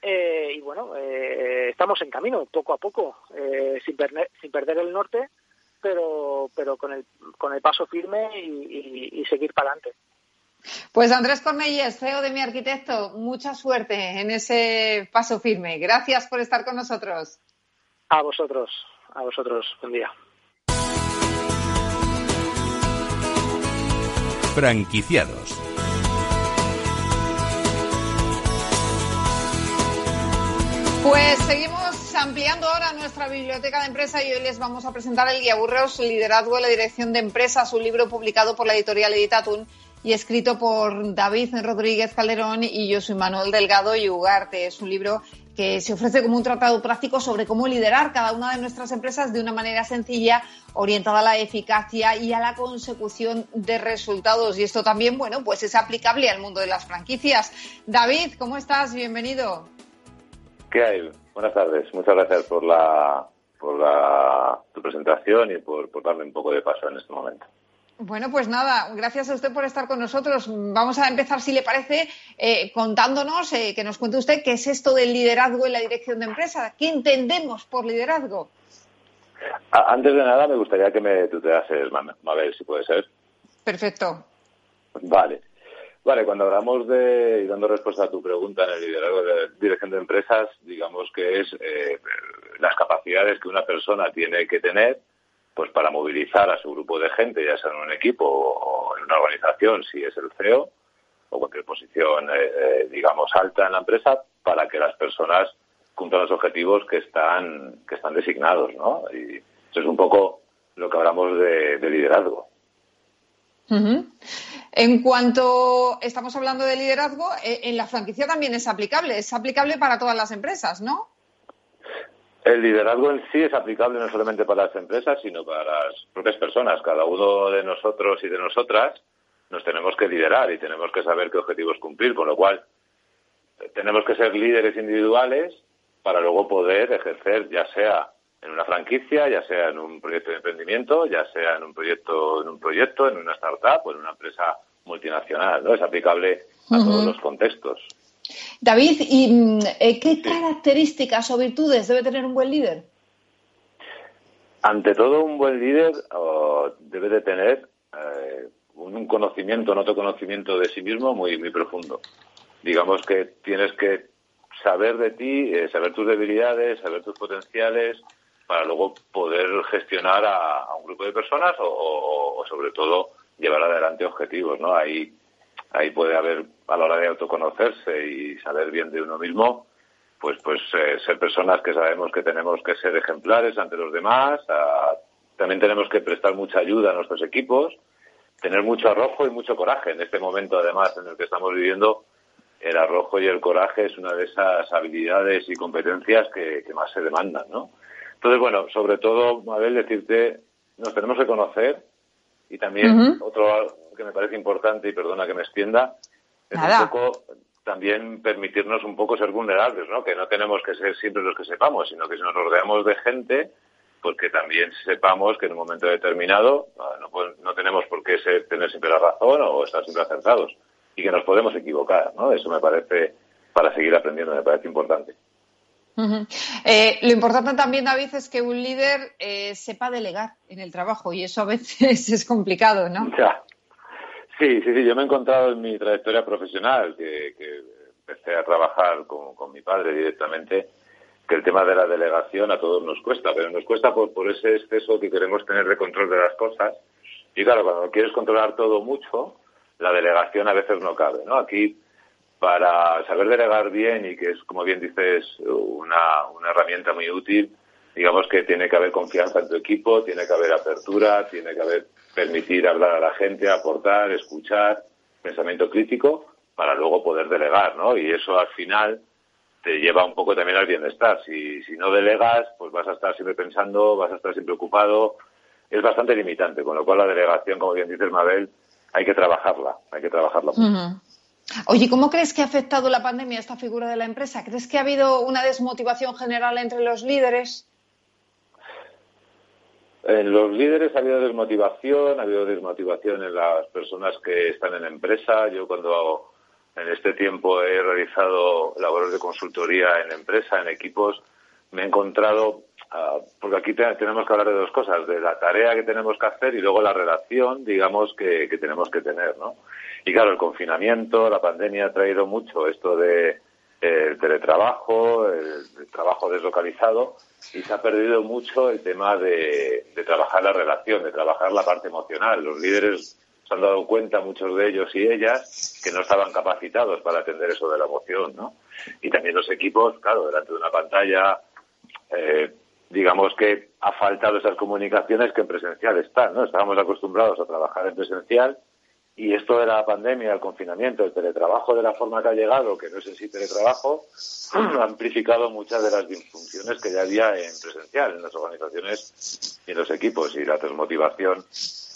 Eh, y bueno, eh, estamos en camino, poco a poco, sin, sin perder el norte, pero, pero con, el, con el paso firme y, seguir para adelante. Pues Andrés Cornellés, CEO de Mi Arquitecto, mucha suerte en ese paso firme. Gracias por estar con nosotros. A vosotros, a vosotros. Buen día. Franquiciados. Pues seguimos ampliando ahora nuestra biblioteca de empresa y hoy les vamos a presentar el Guía Burreos, Liderazgo en la Dirección de Empresas, un libro publicado por la editorial Editatun y escrito por David Rodríguez Calderón y yo soy Manuel Delgado y Ugarte. Es un libro que se ofrece como un tratado práctico sobre cómo liderar cada una de nuestras empresas de una manera sencilla, orientada a la eficacia y a la consecución de resultados. Y esto también, bueno, pues es aplicable al mundo de las franquicias. David, ¿cómo estás? Bienvenido. ¿Qué hay? Buenas tardes. Muchas gracias por la por la, tu presentación y por darme un poco de paso en este momento. Bueno, pues nada, gracias a usted por estar con nosotros. Vamos a empezar, si le parece, eh, contándonos, eh, que nos cuente usted qué es esto del liderazgo en la dirección de empresa. ¿Qué entendemos por liderazgo? Antes de nada, me gustaría que me tuteases, Mabel, si puede ser. Perfecto. Vale. Vale, cuando hablamos de, y dando respuesta a tu pregunta en el liderazgo de dirección de empresas, digamos que es eh, las capacidades que una persona tiene que tener pues para movilizar a su grupo de gente, ya sea en un equipo o en una organización, si es el CEO, o cualquier posición, eh, eh, digamos, alta en la empresa, para que las personas cumplan los objetivos que están, que están designados, ¿no? Y eso es un poco lo que hablamos de, liderazgo. En cuanto estamos hablando de liderazgo, eh, en la franquicia también es aplicable, es aplicable para todas las empresas, ¿no? El liderazgo en sí es aplicable no solamente para las empresas, sino para las propias personas. Cada uno de nosotros y de nosotras nos tenemos que liderar y tenemos que saber qué objetivos cumplir, con lo cual tenemos que ser líderes individuales para luego poder ejercer, ya sea en una franquicia, ya sea en un proyecto de emprendimiento, ya sea en un proyecto, en un proyecto, en una startup o en una empresa multinacional, ¿no? Es aplicable a todos los contextos. David, ¿y mm, eh, qué características o virtudes debe tener un buen líder? Ante todo, un buen líder debe de tener eh, un conocimiento, un autoconocimiento de sí mismo muy, muy profundo. Digamos que tienes que saber de ti, eh, saber tus debilidades, saber tus potenciales, para luego poder gestionar a, un grupo de personas o, o, sobre todo, llevar adelante objetivos, ¿no? Hay ahí puede haber a la hora de autoconocerse y saber bien de uno mismo, pues pues eh, ser personas que sabemos que tenemos que ser ejemplares ante los demás, también tenemos que prestar mucha ayuda a nuestros equipos, tener mucho arrojo y mucho coraje. En este momento, además, en el que estamos viviendo, el arrojo y el coraje es una de esas habilidades y competencias que, más se demandan, ¿no? Entonces, bueno, sobre todo, Mabel, decirte, nos tenemos que conocer y también otro que me parece importante, y perdona que me extienda, es un poco también permitirnos un poco ser vulnerables, ¿no? Que no tenemos que ser siempre los que sepamos, sino que si nos rodeamos de gente, pues también sepamos que en un momento determinado ah, no, no tenemos por qué ser, tener siempre la razón o estar siempre acertados y que nos podemos equivocar, ¿no? Eso me parece, para seguir aprendiendo, me parece importante. Eh, lo importante también, David, es que un líder eh, sepa delegar en el trabajo y eso a veces es complicado, ¿no? Ya, Sí, sí, sí. Yo me he encontrado en mi trayectoria profesional, que, empecé a trabajar con, mi padre directamente, que el tema de la delegación a todos nos cuesta, pero nos cuesta por, por ese exceso que queremos tener de control de las cosas. Y claro, cuando quieres controlar todo mucho, la delegación a veces no cabe, ¿no? Aquí para saber delegar bien y que es, como bien dices, una, una herramienta muy útil, digamos que tiene que haber confianza en tu equipo, tiene que haber apertura, tiene que haber permitir hablar a la gente, aportar, escuchar, pensamiento crítico, para luego poder delegar, ¿no? Y eso al final te lleva un poco también al bienestar. Si, si no delegas, pues vas a estar siempre pensando, vas a estar siempre ocupado. Es bastante limitante, con lo cual la delegación, como bien dice el Mabel, hay que trabajarla, hay que trabajarla mucho. Oye, ¿cómo crees que ha afectado la pandemia esta figura de la empresa? ¿Crees que ha habido una desmotivación general entre los líderes? En los líderes ha habido desmotivación, ha habido desmotivación en las personas que están en empresa. Yo cuando en este tiempo he realizado labores de consultoría en empresa, en equipos, me he encontrado, ah, porque aquí tenemos que hablar de dos cosas, de la tarea que tenemos que hacer y luego la relación, digamos, que, que tenemos que tener, ¿no? Y claro, el confinamiento, la pandemia ha traído mucho esto de el teletrabajo, el, trabajo deslocalizado y se ha perdido mucho el tema de, de, trabajar la relación, de trabajar la parte emocional. Los líderes se han dado cuenta, muchos de ellos y ellas, que no estaban capacitados para atender eso de la emoción, ¿no? Y también los equipos, claro, delante de una pantalla, eh, digamos que ha faltado esas comunicaciones que en presencial están, ¿no? Estábamos acostumbrados a trabajar en presencial y esto de la pandemia, el confinamiento, el teletrabajo de la forma que ha llegado, que no es en sí teletrabajo, ha amplificado muchas de las disfunciones que ya había en presencial, en las organizaciones y en los equipos. Y la desmotivación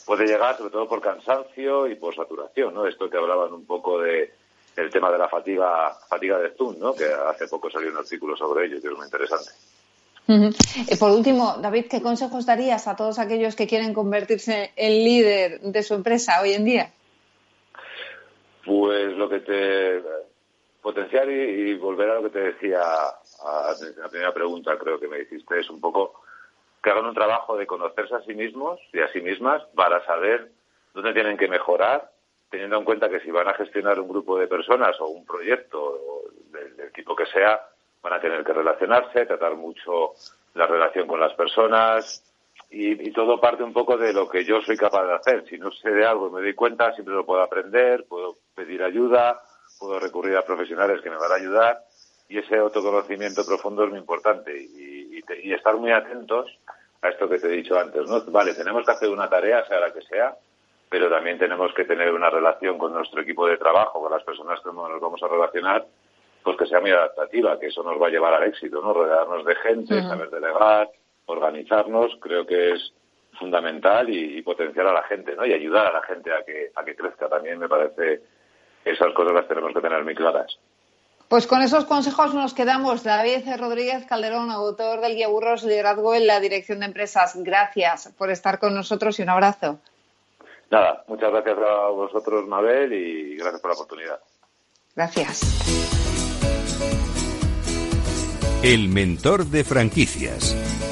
puede llegar sobre todo por cansancio y por saturación, ¿no? Esto que hablaban un poco de el tema de la fatiga, fatiga de Zoom, ¿no? Que hace poco salió un artículo sobre ello, que es muy interesante. Eh, por último, David, ¿qué consejos darías a todos aquellos que quieren convertirse en líder de su empresa hoy en día? Pues lo que te potenciar y, volver a lo que te decía a la primera pregunta, creo que me hiciste, es un poco que hagan un trabajo de conocerse a sí mismos y a sí mismas para saber dónde tienen que mejorar, teniendo en cuenta que si van a gestionar un grupo de personas o un proyecto del tipo que sea, van a tener que relacionarse, tratar mucho la relación con las personas, y, todo parte un poco de lo que yo soy capaz de hacer. Si no sé de algo y me doy cuenta, siempre lo puedo aprender, puedo pedir ayuda, puedo recurrir a profesionales que me van a ayudar y ese autoconocimiento profundo es muy importante y, y, estar muy atentos a esto que te he dicho antes. ¿no? Vale, tenemos que hacer una tarea, sea la que sea, pero también tenemos que tener una relación con nuestro equipo de trabajo, con las personas que nos vamos a relacionar, pues que sea muy adaptativa, que eso nos va a llevar al éxito, ¿no? Rodearnos de gente, saber delegar, organizarnos, creo que es fundamental y, potenciar a la gente, ¿no? Y ayudar a la gente a que, a que crezca. También me parece que esas cosas las tenemos que tener muy claras. Pues con esos consejos nos quedamos. David Rodríguez Calderón, autor del Guía Burros Liderazgo en la Dirección de Empresas. Gracias por estar con nosotros y un abrazo. Nada, muchas gracias a vosotros, Mabel, y gracias por la oportunidad. Gracias. El mentor de franquicias.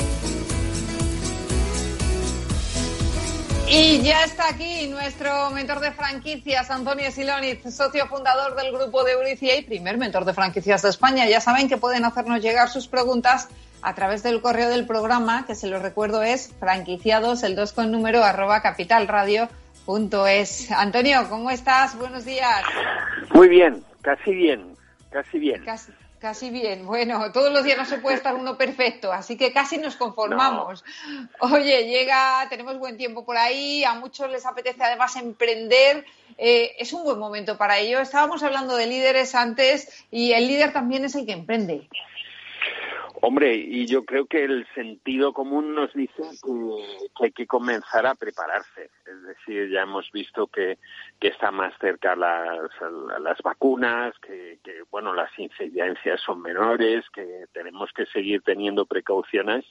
Y ya está aquí nuestro mentor de franquicias, Antonio Siloniz, socio fundador del grupo de Euricia y primer mentor de franquicias de España. Ya saben que pueden hacernos llegar sus preguntas a través del correo del programa, que se lo recuerdo es franquiciados, el 2 con número, arroba capitalradio.es. Antonio, ¿cómo estás? Buenos días. Muy bien, casi bien, casi bien. Casi bien. Bueno, todos los días no se puede estar uno perfecto, así que casi nos conformamos. Oye, llega, tenemos buen tiempo por ahí, a muchos les apetece además emprender. Eh, es un buen momento para ello. Estábamos hablando de líderes antes y el líder también es el que emprende. Hombre, y yo creo que el sentido común nos dice que, hay que comenzar a prepararse. Es decir, ya hemos visto que, que está más cerca las, las vacunas, que, que, bueno, las incidencias son menores, que tenemos que seguir teniendo precauciones,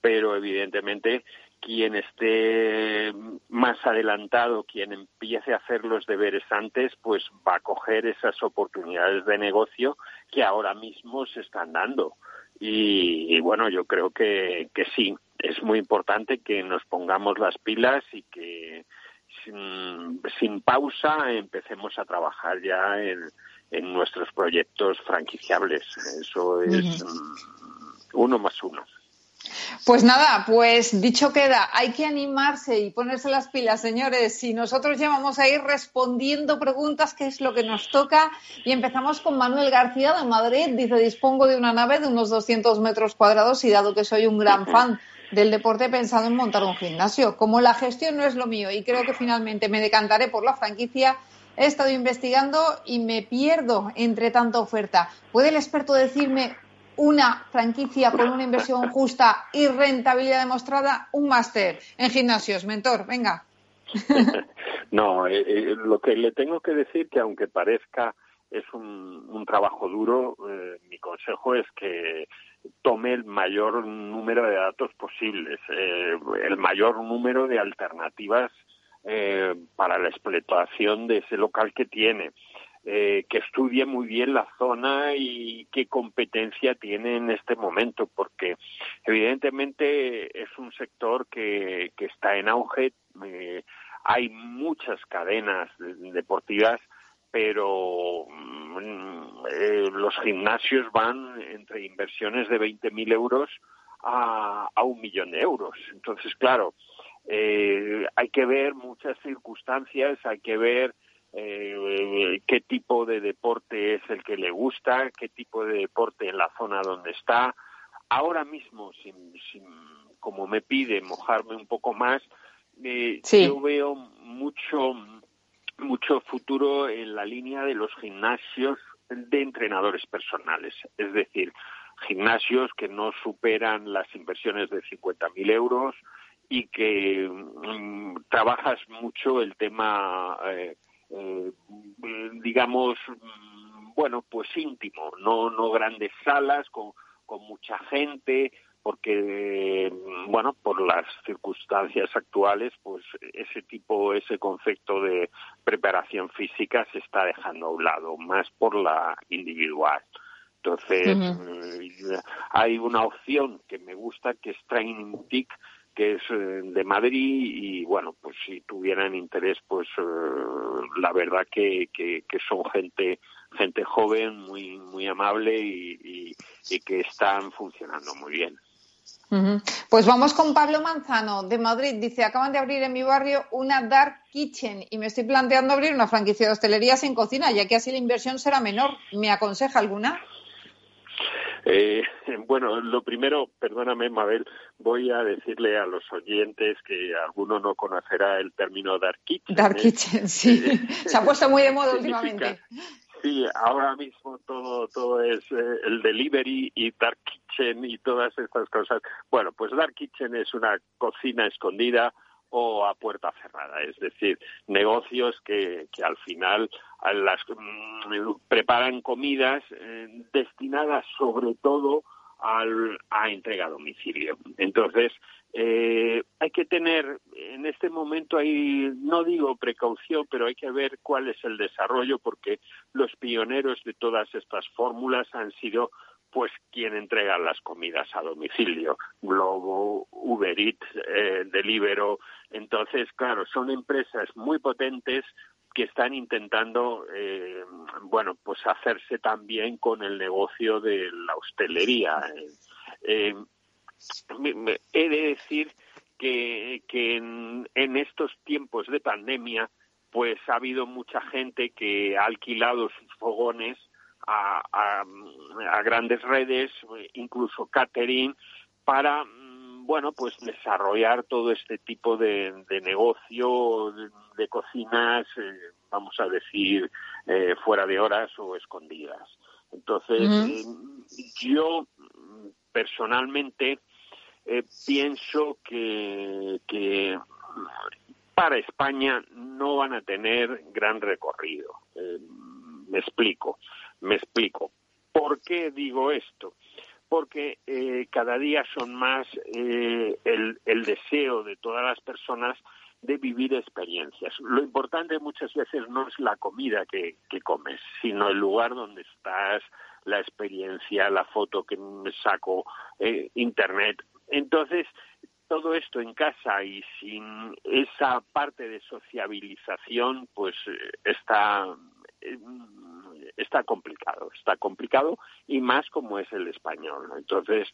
pero evidentemente quien esté más adelantado, quien empiece a hacer los deberes antes, pues va a coger esas oportunidades de negocio que ahora mismo se están dando. Y, bueno, yo creo que, que sí, es muy importante que nos pongamos las pilas y que sin, pausa empecemos a trabajar ya en, en nuestros proyectos franquiciables. Eso es mm, uno más uno. Pues nada, pues dicho queda, hay que animarse y ponerse las pilas, señores. Si nosotros ya vamos a ir respondiendo preguntas, que es lo que nos toca, y empezamos con Manuel García de Madrid. Dice, dispongo de una nave de unos 200 metros cuadrados y dado que soy un gran fan del deporte, he pensado en montar un gimnasio. Como la gestión no es lo mío y creo que finalmente me decantaré por la franquicia, he estado investigando y me pierdo entre tanta oferta. ¿Puede el experto decirme una franquicia con una inversión justa y rentabilidad demostrada, un máster en gimnasios. Mentor, venga. no, eh, eh, lo que le tengo que decir que aunque parezca es un, un trabajo duro, eh, mi consejo es que tome el mayor número de datos posibles, el mayor número de alternativas para la explotación de ese local que tiene. Eh, que estudie muy bien la zona y qué competencia tiene en este momento, porque evidentemente es un sector que, que está en auge. Eh, hay muchas cadenas deportivas, pero mm, eh, los gimnasios van entre inversiones de 20.000 euros a, a un millón de euros. Entonces, claro, hay que ver muchas circunstancias, hay que ver eh, qué tipo de deporte es el que le gusta, qué tipo de deporte en la zona donde está. Ahora mismo, sin, como me pide mojarme un poco más, eh, yo veo mucho mucho futuro en la línea de los gimnasios de entrenadores personales, es decir, gimnasios que no superan las inversiones de 50.000 euros y que mm, trabajas mucho el tema eh, eh, digamos, mm, bueno, pues íntimo, no, no grandes salas con, con mucha gente, porque, mm, bueno, por las circunstancias actuales, pues ese tipo, ese concepto de preparación física se está dejando a un lado, más por la individual. Entonces, mm, hay una opción que me gusta que es Training Peak, que es eh, de Madrid y bueno, pues si tuvieran interés, pues eh, la verdad que, que, son gente gente joven, muy muy amable y, que están funcionando muy bien. Pues vamos con Pablo Manzano de Madrid. Dice, acaban de abrir en mi barrio una Dark Kitchen y me estoy planteando abrir una franquicia de hostelería sin cocina, ya que así la inversión será menor. ¿Me aconseja alguna? Eh, bueno, lo primero, perdóname, Mabel, voy a decirle a los oyentes que alguno no conocerá el término Dark Kitchen. Dark ¿eh? Kitchen, sí. Se ha puesto muy de moda últimamente. Sí, ahora mismo todo todo es eh, el delivery y dark kitchen y todas estas cosas. Bueno, pues dark kitchen es una cocina escondida o a puerta cerrada, es decir, negocios que, que al final las, mm, preparan comidas eh, destinadas sobre todo al, a entrega a domicilio. Entonces, eh, hay que tener, en este momento hay, no digo precaución, pero hay que ver cuál es el desarrollo, porque los pioneros de todas estas fórmulas han sido pues quien entrega las comidas a domicilio, Globo, Uber Eats, eh. Entonces, claro, son empresas muy potentes que están intentando, eh, bueno, pues hacerse también con el negocio de la hostelería. Eh, he de decir que, que en, en estos tiempos de pandemia, pues ha habido mucha gente que ha alquilado sus fogones a, a, grandes redes, incluso catering, para mm, bueno, pues desarrollar todo este tipo de, negocio de, cocinas, eh, vamos a decir, eh, fuera de horas o escondidas. Entonces, eh, yo personalmente pienso que, que para España no van a tener gran recorrido. me explico. Me explico. ¿Por qué digo esto? Porque eh, cada día son más eh, el, el deseo de todas las personas de vivir experiencias. Lo importante muchas veces no es la comida que, que, comes, sino el lugar donde estás, la experiencia, la foto que me saco, eh, internet. Entonces, todo esto en casa y sin esa parte de sociabilización, pues está está complicado, está complicado y más como es el español. Entonces,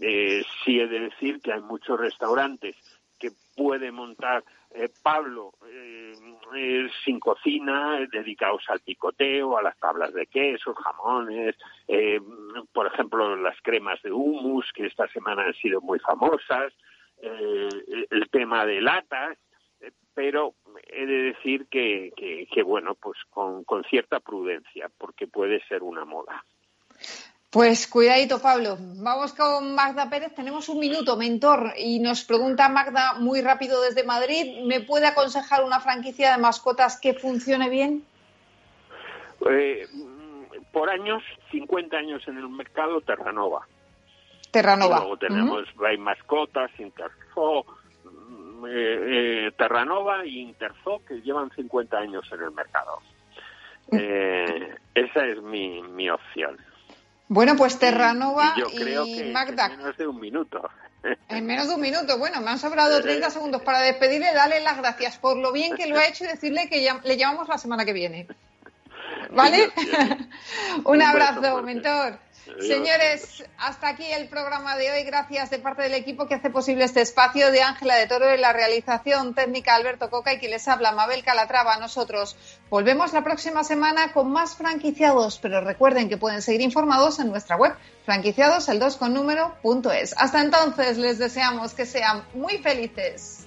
eh, sí he de decir que hay muchos restaurantes que puede montar eh, Pablo eh, eh, sin cocina, dedicados al picoteo, a las tablas de queso, jamones, por ejemplo, las cremas de hummus, que esta semana han sido muy famosas, el tema de latas, pero he de decir que, que, bueno, pues con, con cierta prudencia, porque puede ser una moda. Pues cuidadito, Pablo. Vamos con Magda Pérez. Tenemos un minuto, mentor, y nos pregunta Magda muy rápido desde Madrid. ¿Me puede aconsejar una franquicia de mascotas que funcione bien? Eh, por años, 50 años en el mercado, Terranova. Terranova. luego tenemos uh Mascotas, Interfo, eh, eh, Terranova y Interfo, que llevan 50 años en el mercado. Mm. esa es mi, mi opción. Bueno, pues Terranova y, yo creo que Magda. En menos de un minuto. En menos de un minuto. Bueno, me han sobrado 30 segundos para despedirle, darle las gracias por lo bien que lo ha hecho y decirle que le llamamos la semana que viene. ¿Vale? un abrazo, mentor. Señores, hasta aquí el programa de hoy. Gracias de parte del equipo que hace posible este espacio de Ángela de Toro en la realización técnica Alberto Coca y que les habla Mabel Calatrava. Nosotros volvemos la próxima semana con más franquiciados, pero recuerden que pueden seguir informados en nuestra web franquiciados el 2 con. Hasta entonces les deseamos que sean muy felices.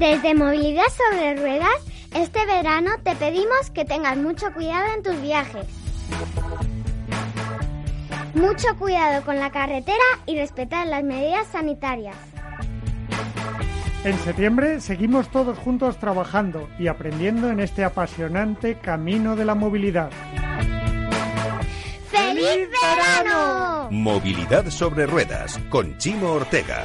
Desde Movilidad sobre Ruedas, este verano te pedimos que tengas mucho cuidado en tus viajes. Mucho cuidado con la carretera y respetar las medidas sanitarias. En septiembre seguimos todos juntos trabajando y aprendiendo en este apasionante camino de la movilidad. ¡Feliz verano! Movilidad sobre ruedas con Chimo Ortega.